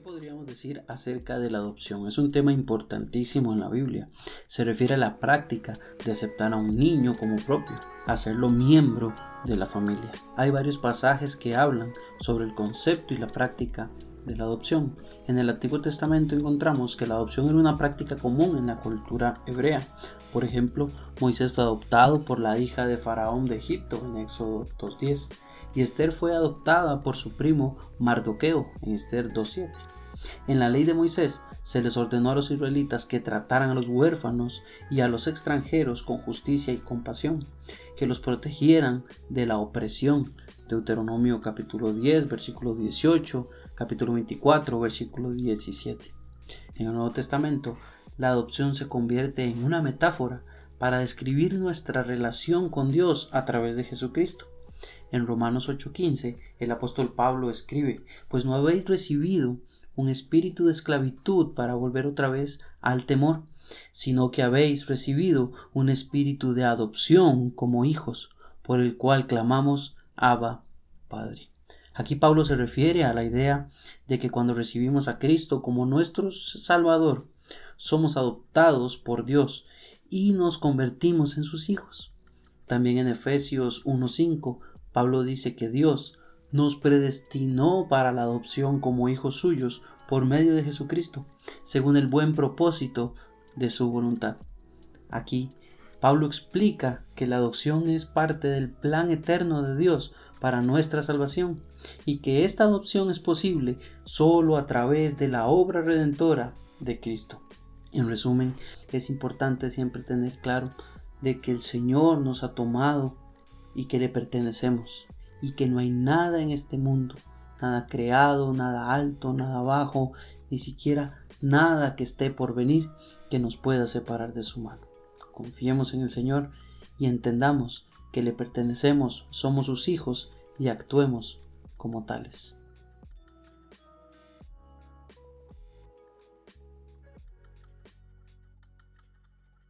podríamos decir acerca de la adopción? Es un tema importantísimo en la Biblia. Se refiere a la práctica de aceptar a un niño como propio, hacerlo miembro de la familia. Hay varios pasajes que hablan sobre el concepto y la práctica de la adopción. En el Antiguo Testamento encontramos que la adopción era una práctica común en la cultura hebrea. Por ejemplo, Moisés fue adoptado por la hija de Faraón de Egipto en Éxodo 2.10 y Esther fue adoptada por su primo Mardoqueo en Esther 2.7. En la ley de Moisés se les ordenó a los israelitas que trataran a los huérfanos y a los extranjeros con justicia y compasión, que los protegieran de la opresión. Deuteronomio capítulo 10, versículo 18, capítulo 24, versículo 17. En el Nuevo Testamento, la adopción se convierte en una metáfora para describir nuestra relación con Dios a través de Jesucristo. En Romanos 8:15, el apóstol Pablo escribe, pues no habéis recibido un espíritu de esclavitud para volver otra vez al temor, sino que habéis recibido un espíritu de adopción como hijos, por el cual clamamos Abba, Padre. Aquí Pablo se refiere a la idea de que cuando recibimos a Cristo como nuestro Salvador, somos adoptados por Dios y nos convertimos en sus hijos. También en Efesios 1.5, Pablo dice que Dios nos predestinó para la adopción como hijos suyos por medio de Jesucristo, según el buen propósito de su voluntad. Aquí, Pablo explica que la adopción es parte del plan eterno de Dios para nuestra salvación y que esta adopción es posible solo a través de la obra redentora de Cristo. En resumen, es importante siempre tener claro de que el Señor nos ha tomado y que le pertenecemos y que no hay nada en este mundo, nada creado, nada alto, nada bajo, ni siquiera nada que esté por venir que nos pueda separar de su mano. Confiemos en el Señor y entendamos que le pertenecemos, somos sus hijos y actuemos como tales.